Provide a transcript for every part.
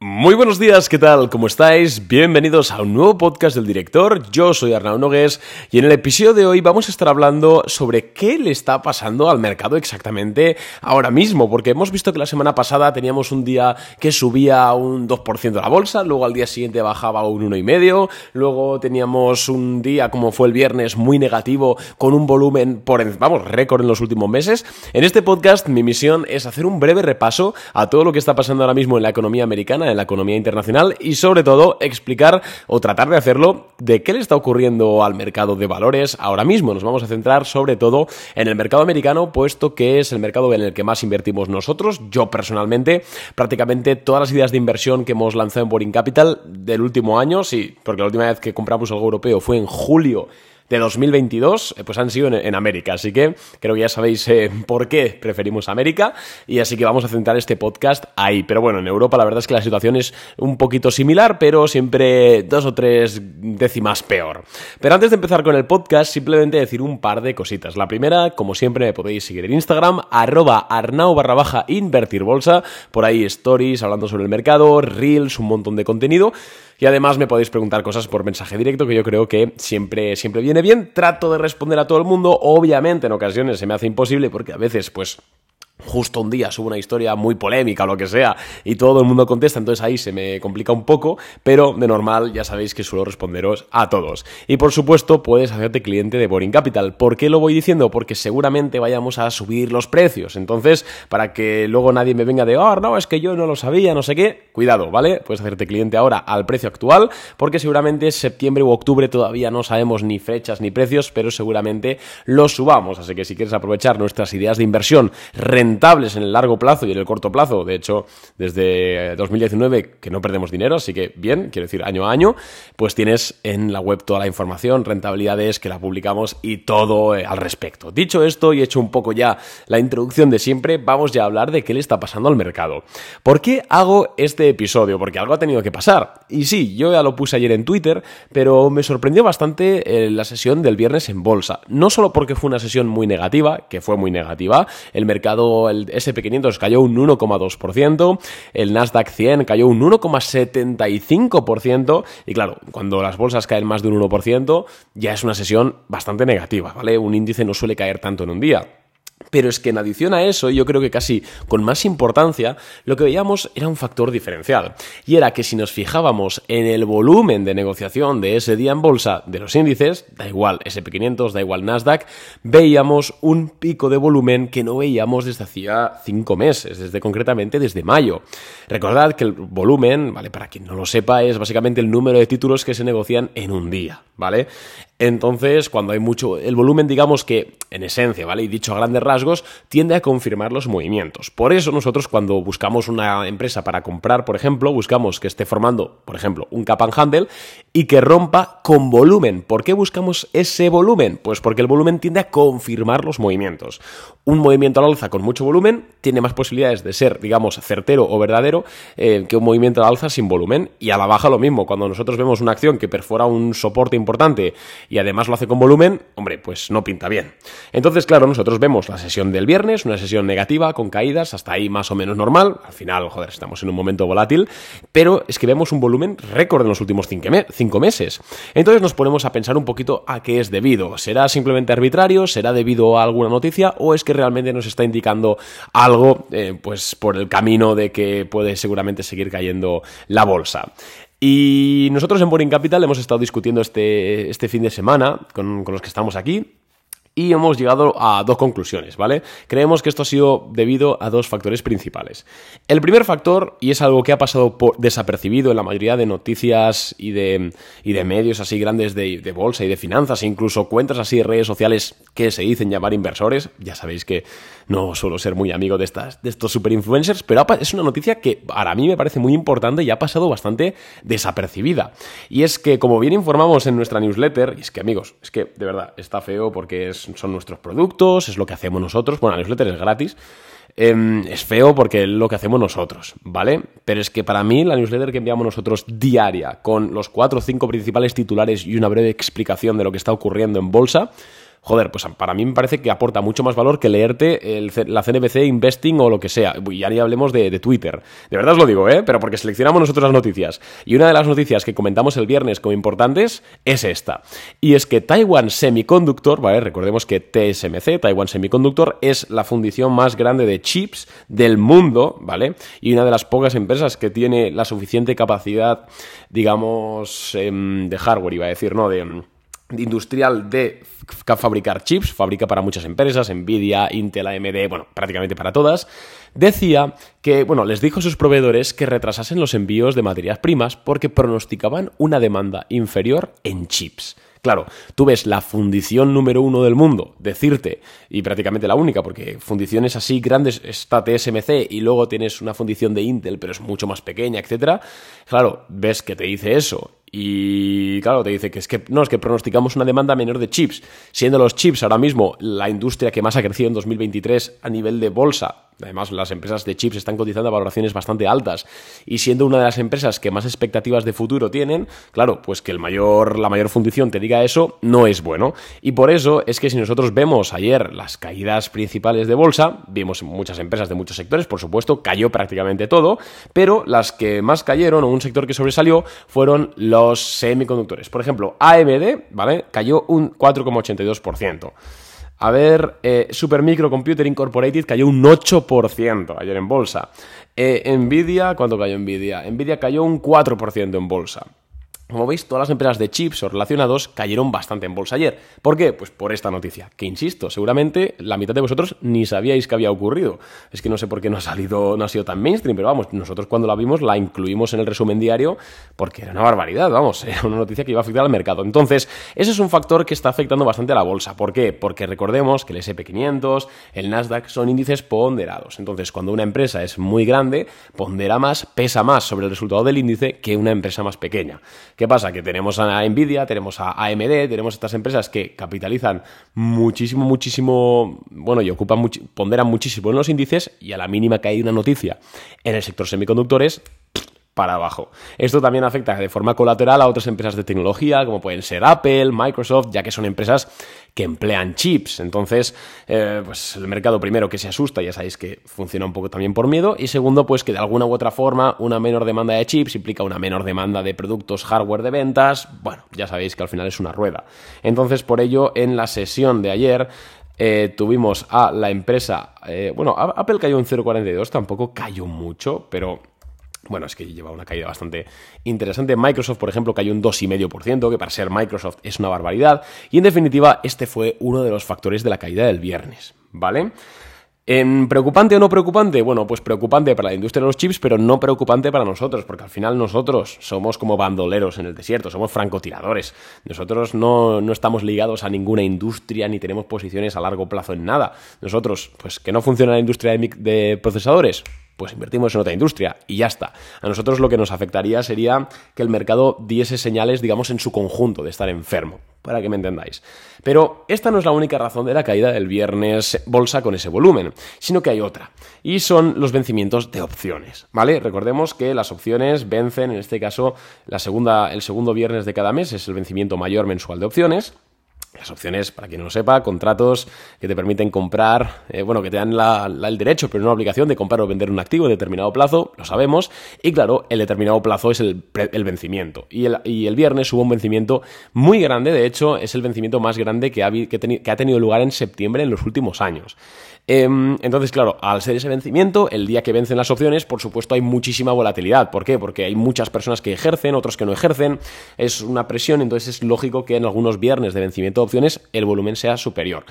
Muy buenos días, ¿qué tal? ¿Cómo estáis? Bienvenidos a un nuevo podcast del director. Yo soy Arnaud Nogués y en el episodio de hoy vamos a estar hablando sobre qué le está pasando al mercado exactamente ahora mismo, porque hemos visto que la semana pasada teníamos un día que subía un 2% la bolsa, luego al día siguiente bajaba un 1,5%, luego teníamos un día como fue el viernes muy negativo con un volumen por vamos, récord en los últimos meses. En este podcast mi misión es hacer un breve repaso a todo lo que está pasando ahora mismo en la economía americana en la economía internacional y sobre todo explicar o tratar de hacerlo de qué le está ocurriendo al mercado de valores ahora mismo. Nos vamos a centrar sobre todo en el mercado americano, puesto que es el mercado en el que más invertimos nosotros. Yo personalmente, prácticamente todas las ideas de inversión que hemos lanzado en Boring Capital del último año, sí, porque la última vez que compramos algo europeo fue en julio de 2022 eh, pues han sido en, América. Así que creo que ya sabéis eh, por qué preferimos América y así que vamos a centrar este podcast ahí. Pero bueno, en Europa la verdad es que la situación es un poquito similar, pero siempre dos o tres décimas peor. Pero antes de empezar con el podcast, simplemente decir un par de cositas. La primera, como siempre, me podéis seguir en Instagram, arroba arnau barra baja invertir bolsa. Por ahí stories hablando sobre el mercado, reels, un montón de contenido. Y además me podéis preguntar cosas por mensaje directo, que yo creo que siempre, siempre viene bien. Trato de responder a todo el mundo. Obviamente en ocasiones se me hace imposible porque a veces pues justo un día subo una historia muy polémica o lo que sea y todo el mundo contesta, entonces ahí se me complica un poco, pero de normal ya sabéis que suelo responderos a todos. Y por supuesto puedes hacerte cliente de Boring Capital. ¿Por qué lo voy diciendo? Porque seguramente vayamos a subir los precios. Entonces, para que luego nadie me venga de, oh, no, es que yo no lo sabía, no sé qué, cuidado, ¿vale? Puedes hacerte cliente ahora al precio actual, porque seguramente septiembre u octubre todavía no sabemos ni fechas ni precios, pero seguramente los subamos. Así que si quieres aprovechar nuestras ideas de inversión, en el largo plazo y en el corto plazo. De hecho, desde 2019 que no perdemos dinero, así que bien, quiero decir, año a año, pues tienes en la web toda la información, rentabilidades que la publicamos y todo eh, al respecto. Dicho esto y hecho un poco ya la introducción de siempre, vamos ya a hablar de qué le está pasando al mercado. ¿Por qué hago este episodio? Porque algo ha tenido que pasar. Y sí, yo ya lo puse ayer en Twitter, pero me sorprendió bastante eh, la sesión del viernes en bolsa. No solo porque fue una sesión muy negativa, que fue muy negativa, el mercado el SP500 cayó un 1,2%, el Nasdaq 100 cayó un 1,75%, y claro, cuando las bolsas caen más de un 1%, ya es una sesión bastante negativa, ¿vale? Un índice no suele caer tanto en un día. Pero es que en adición a eso, yo creo que casi con más importancia, lo que veíamos era un factor diferencial. Y era que si nos fijábamos en el volumen de negociación de ese día en bolsa de los índices, da igual SP500, da igual Nasdaq, veíamos un pico de volumen que no veíamos desde hacía cinco meses, desde concretamente desde mayo. Recordad que el volumen, ¿vale? Para quien no lo sepa, es básicamente el número de títulos que se negocian en un día, ¿vale? Entonces, cuando hay mucho, el volumen, digamos que en esencia, ¿vale? Y dicho a grandes rasgos, tiende a confirmar los movimientos. Por eso nosotros cuando buscamos una empresa para comprar, por ejemplo, buscamos que esté formando, por ejemplo, un cap and handle y que rompa con volumen. ¿Por qué buscamos ese volumen? Pues porque el volumen tiende a confirmar los movimientos. Un movimiento al alza con mucho volumen tiene más posibilidades de ser, digamos, certero o verdadero eh, que un movimiento al alza sin volumen. Y a la baja lo mismo. Cuando nosotros vemos una acción que perfora un soporte importante y además lo hace con volumen, hombre, pues no pinta bien. Entonces, claro, nosotros vemos la sesión del viernes, una sesión negativa, con caídas, hasta ahí más o menos normal. Al final, joder, estamos en un momento volátil, pero es que vemos un volumen récord en los últimos cinco meses. Entonces nos ponemos a pensar un poquito a qué es debido. ¿Será simplemente arbitrario? ¿Será debido a alguna noticia? ¿O es que realmente nos está indicando algo, eh, pues por el camino de que puede seguramente seguir cayendo la bolsa? Y nosotros en Boring Capital hemos estado discutiendo este, este fin de semana con, con los que estamos aquí y hemos llegado a dos conclusiones, ¿vale? Creemos que esto ha sido debido a dos factores principales. El primer factor, y es algo que ha pasado por desapercibido en la mayoría de noticias y de, y de medios así grandes de, de, bolsa y de finanzas, e incluso cuentas así de redes sociales que se dicen llamar inversores, ya sabéis que no suelo ser muy amigo de, estas, de estos super influencers, pero es una noticia que para mí me parece muy importante y ha pasado bastante desapercibida. Y es que, como bien informamos en nuestra newsletter, y es que amigos, es que de verdad está feo porque son nuestros productos, es lo que hacemos nosotros, bueno, la newsletter es gratis, em, es feo porque es lo que hacemos nosotros, ¿vale? Pero es que para mí la newsletter que enviamos nosotros diaria, con los cuatro o cinco principales titulares y una breve explicación de lo que está ocurriendo en bolsa, joder, pues para mí me parece que aporta mucho más valor que leerte la CNBC Investing o lo que sea. Y ya ni hablemos de, de, Twitter. De verdad os lo digo, ¿eh? Pero porque seleccionamos nosotros las noticias. Y una de las noticias que comentamos el viernes como importantes es esta. Y es que Taiwan Semiconductor, ¿vale? Recordemos que TSMC, Taiwan Semiconductor, es la fundición más grande de chips del mundo, ¿vale? Y una de las pocas empresas que tiene la suficiente capacidad, digamos, em, de hardware, iba a decir, ¿no? De industrial de fabricar chips, fabrica para muchas empresas, Nvidia, Intel, AMD, bueno, prácticamente para todas, decía que, bueno, les dijo a sus proveedores que retrasasen los envíos de materias primas porque pronosticaban una demanda inferior en chips. Claro, tú ves la fundición número uno del mundo decirte, y prácticamente la única, porque fundiciones así grandes está TSMC y luego tienes una fundición de Intel, pero es mucho más pequeña, etcétera. Claro, ves que te dice eso y claro, te dice que es que no, es que pronosticamos una demanda menor de chips, siendo los chips ahora mismo la industria que más ha crecido en 2023 a nivel de bolsa Además, las empresas de chips están cotizando a valoraciones bastante altas y siendo una de las empresas que más expectativas de futuro tienen, claro, pues que el mayor, la mayor fundición te diga eso no es bueno. Y por eso es que si nosotros vemos ayer las caídas principales de bolsa, vimos muchas empresas de muchos sectores, por supuesto, cayó prácticamente todo, pero las que más cayeron o un sector que sobresalió fueron los semiconductores. Por ejemplo, AMD, ¿vale? Cayó un 4,82%. A ver, eh, Super Microcomputer Incorporated cayó un 8% ayer en bolsa. Eh, Nvidia, ¿cuánto cayó Nvidia? Nvidia cayó un 4% en bolsa. Como veis, todas las empresas de chips o relacionados cayeron bastante en bolsa ayer. ¿Por qué? Pues por esta noticia, que insisto, seguramente la mitad de vosotros ni sabíais que había ocurrido. Es que no sé por qué no ha salido, no ha sido tan mainstream, pero vamos, nosotros cuando la vimos la incluimos en el resumen diario porque era una barbaridad, vamos, era una noticia que iba a afectar al mercado. Entonces, ese es un factor que está afectando bastante a la bolsa. ¿Por qué? Porque recordemos que el SP500, el Nasdaq son índices ponderados. Entonces, cuando una empresa es muy grande, pondera más, pesa más sobre el resultado del índice que una empresa más pequeña. ¿Qué pasa? Que tenemos a Nvidia, tenemos a AMD, tenemos estas empresas que capitalizan muchísimo, muchísimo, bueno, y ocupan, ponderan muchísimo en los índices y a la mínima que hay una noticia en el sector semiconductores, para abajo. Esto también afecta de forma colateral a otras empresas de tecnología, como pueden ser Apple, Microsoft, ya que son empresas que emplean chips. Entonces, eh, pues el mercado primero que se asusta, ya sabéis que funciona un poco también por miedo, y segundo, pues que de alguna u otra forma una menor demanda de chips implica una menor demanda de productos hardware de ventas. Bueno, ya sabéis que al final es una rueda. Entonces, por ello, en la sesión de ayer eh, tuvimos a la empresa, eh, bueno, Apple cayó en 0,42, tampoco cayó mucho, pero bueno, es que lleva una caída bastante interesante. Microsoft, por ejemplo, cayó un 2,5%, que para ser Microsoft es una barbaridad. Y en definitiva, este fue uno de los factores de la caída del viernes, ¿vale? ¿En preocupante o no preocupante? Bueno, pues preocupante para la industria de los chips, pero no preocupante para nosotros, porque al final nosotros somos como bandoleros en el desierto, somos francotiradores. Nosotros no, no, estamos ligados a ninguna industria ni tenemos posiciones a largo plazo en nada. Nosotros, pues que no funciona la industria de, de procesadores, pues invertimos en otra industria y ya está. A nosotros lo que nos afectaría sería que el mercado diese señales, digamos, en su conjunto de estar enfermo, para que me entendáis. Pero esta no es la única razón de la caída del viernes bolsa con ese volumen, sino que hay otra, y son los vencimientos de opciones, ¿vale? Recordemos que las opciones vencen, en este caso, la segunda, el segundo viernes de cada mes es el vencimiento mayor mensual de opciones, las opciones, para quien no lo sepa, contratos que te permiten comprar, eh, bueno, que te dan el derecho, pero no la obligación de comprar o vender un activo en determinado plazo, lo sabemos, y claro, el determinado plazo es el, vencimiento. Y el, y el, viernes hubo un vencimiento muy grande, de hecho, es el vencimiento más grande que ha, que ha tenido lugar en septiembre en los últimos años. Em, entonces, claro, al ser ese vencimiento, el día que vencen las opciones, por supuesto hay muchísima volatilidad. ¿Por qué? Porque hay muchas personas que ejercen, otros que no ejercen, es una presión, entonces es lógico que en algunos viernes de vencimiento de opciones el volumen sea superior.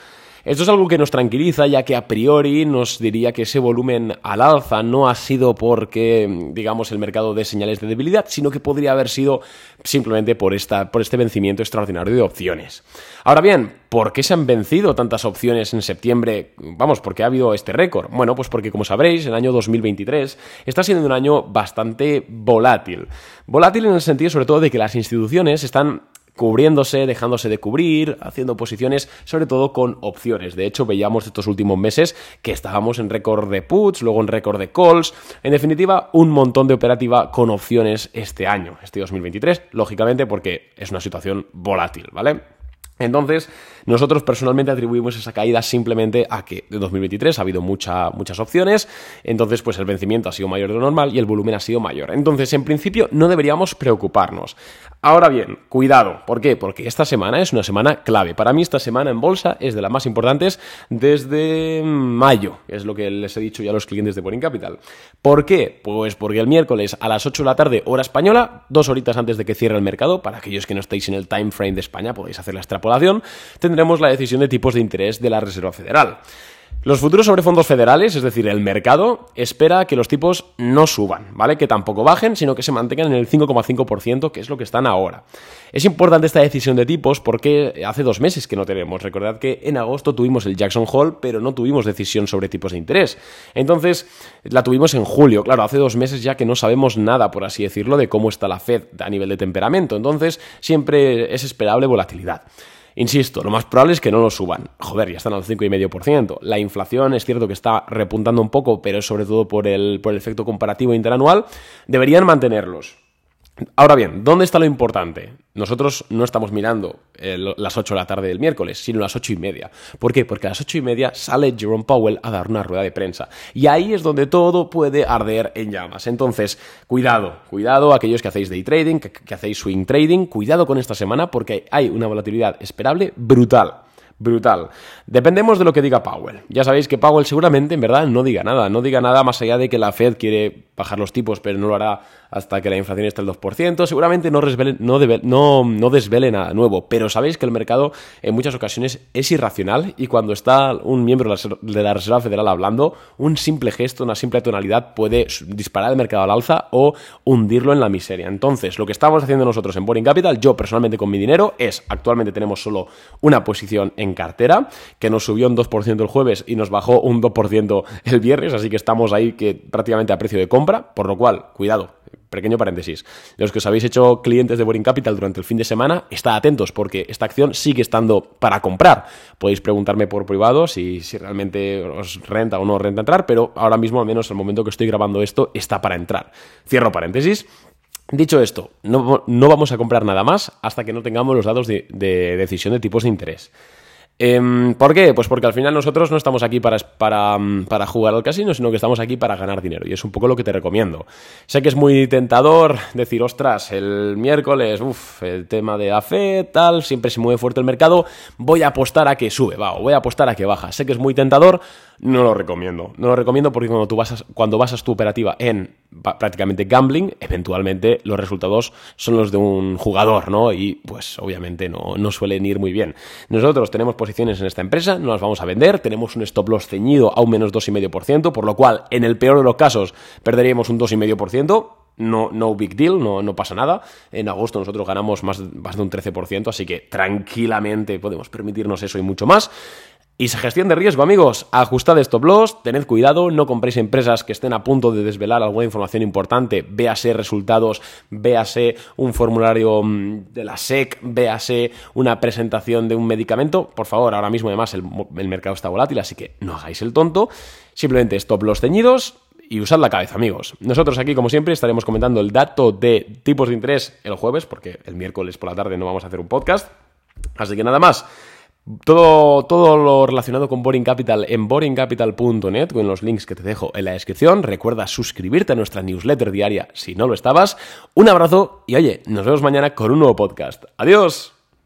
Esto es algo que nos tranquiliza, ya que a priori nos diría que ese volumen al alza no ha sido porque, digamos, el mercado de señales de debilidad, sino que podría haber sido simplemente por, esta, por este vencimiento extraordinario de opciones. Ahora bien, ¿por qué se han vencido tantas opciones en septiembre? Vamos, ¿por qué ha habido este récord? Bueno, pues porque, como sabréis, el año 2023 está siendo un año bastante volátil. Volátil en el sentido, sobre todo, de que las instituciones están cubriéndose, dejándose de cubrir, haciendo posiciones, sobre todo con opciones. De hecho, veíamos estos últimos meses que estábamos en récord de puts, luego en récord de calls, en definitiva, un montón de operativa con opciones este año, este 2023, lógicamente porque es una situación volátil, ¿vale? Entonces, nosotros personalmente atribuimos esa caída simplemente a que de 2023 ha habido muchas opciones, entonces pues el vencimiento ha sido mayor de lo normal y el volumen ha sido mayor. Entonces, en principio, no deberíamos preocuparnos. Ahora bien, cuidado, ¿por qué? Porque esta semana es una semana clave. Para mí esta semana en bolsa es de las más importantes desde mayo, es lo que les he dicho ya a los clientes de Boring Capital. ¿Por qué? Pues porque el miércoles a las 8 de la tarde, hora española, dos horitas antes de que cierre el mercado, para aquellos que no estéis en el time frame de España, podéis hacer la extrapolación, tendremos la decisión de tipos de interés de la Reserva Federal. Los futuros sobre fondos federales, es decir, el mercado, espera que los tipos no suban, ¿vale? Que tampoco bajen, sino que se mantengan en el 5,5%, que es lo que están ahora. Es importante esta decisión de tipos porque hace dos meses que no tenemos. Recordad que en agosto tuvimos el Jackson Hole, pero no tuvimos decisión sobre tipos de interés. Entonces, la tuvimos en julio. Claro, hace dos meses ya que no sabemos nada, por así decirlo, de cómo está la Fed a nivel de temperamento. Entonces, siempre es esperable volatilidad. Insisto, lo más probable es que no lo suban. Joder, ya están al 5,5%. La inflación es cierto que está repuntando un poco, pero es sobre todo por el, por el efecto comparativo interanual. Deberían mantenerlos. Ahora bien, ¿dónde está lo importante? Nosotros no estamos mirando eh, las 8 de la tarde del miércoles, sino las 8 y media. ¿Por qué? Porque a las 8 y media sale Jerome Powell a dar una rueda de prensa. Y ahí es donde todo puede arder en llamas. Entonces, cuidado, cuidado aquellos que hacéis day trading, que hacéis swing trading, cuidado con esta semana porque hay una volatilidad esperable brutal brutal. Dependemos de lo que diga Powell. Ya sabéis que Powell seguramente en verdad no diga nada, no diga nada más allá de que la Fed quiere bajar los tipos, pero no lo hará hasta que la inflación esté al 2%. Seguramente no, no, no, desvele nada nuevo, pero sabéis que el mercado en muchas ocasiones es irracional y cuando está un miembro de la Reserva Federal hablando, un simple gesto, una simple tonalidad puede disparar el mercado al alza o hundirlo en la miseria. Entonces, lo que estamos haciendo nosotros en Boring Capital, yo personalmente con mi dinero, es actualmente tenemos solo una posición en cartera que nos subió un 2% el jueves y nos bajó un 2% el viernes, así que estamos ahí que prácticamente a precio de compra, por lo cual, cuidado, pequeño paréntesis. Los que os habéis hecho clientes de Boring Capital durante el fin de semana, estad atentos porque esta acción sigue estando para comprar. Podéis preguntarme por privado si, si realmente os renta o no renta entrar, pero ahora mismo, al menos al momento que estoy grabando esto, está para entrar. Cierro paréntesis. Dicho esto, no, vamos a comprar nada más hasta que no tengamos los datos de decisión de tipos de interés. Em, ¿Por qué? Pues porque al final nosotros no estamos aquí para, para, para, jugar al casino, sino que estamos aquí para ganar dinero. Y es un poco lo que te recomiendo. Sé que es muy tentador decir, ostras, el miércoles, uff, el tema de AFE, tal, siempre se mueve fuerte el mercado, voy a apostar a que sube, va, o voy a apostar a que baja. Sé que es muy tentador, no lo recomiendo. No lo recomiendo porque cuando tú basas, cuando basas tu operativa en prácticamente gambling, eventualmente los resultados son los de un jugador, ¿no? Y pues obviamente no, no suelen ir muy bien. Nosotros tenemos posiciones en esta empresa, no las vamos a vender, tenemos un stop loss ceñido a un menos 2,5%, por lo cual en el peor de los casos perderíamos un 2,5%. No, no big deal, no, no pasa nada. En agosto nosotros ganamos más, más de un 13%, así que tranquilamente podemos permitirnos eso y mucho más. Y gestión de riesgo, amigos. Ajustad stop loss, tened cuidado, no compréis empresas que estén a punto de desvelar alguna información importante, véase resultados, véase un formulario mm, de la SEC, véase una presentación de un medicamento. Por favor, ahora mismo además el, mercado está volátil, así que no hagáis el tonto. Simplemente stop loss teñidos, y usad la cabeza, amigos. Nosotros aquí, como siempre, estaremos comentando el dato de tipos de interés el jueves, porque el miércoles por la tarde no vamos a hacer un podcast. Así que nada más. Todo, todo lo relacionado con Boring Capital en boringcapital.net con los links que te dejo en la descripción. Recuerda suscribirte a nuestra newsletter diaria si no lo estabas. Un abrazo y oye, nos vemos mañana con un nuevo podcast. Adiós.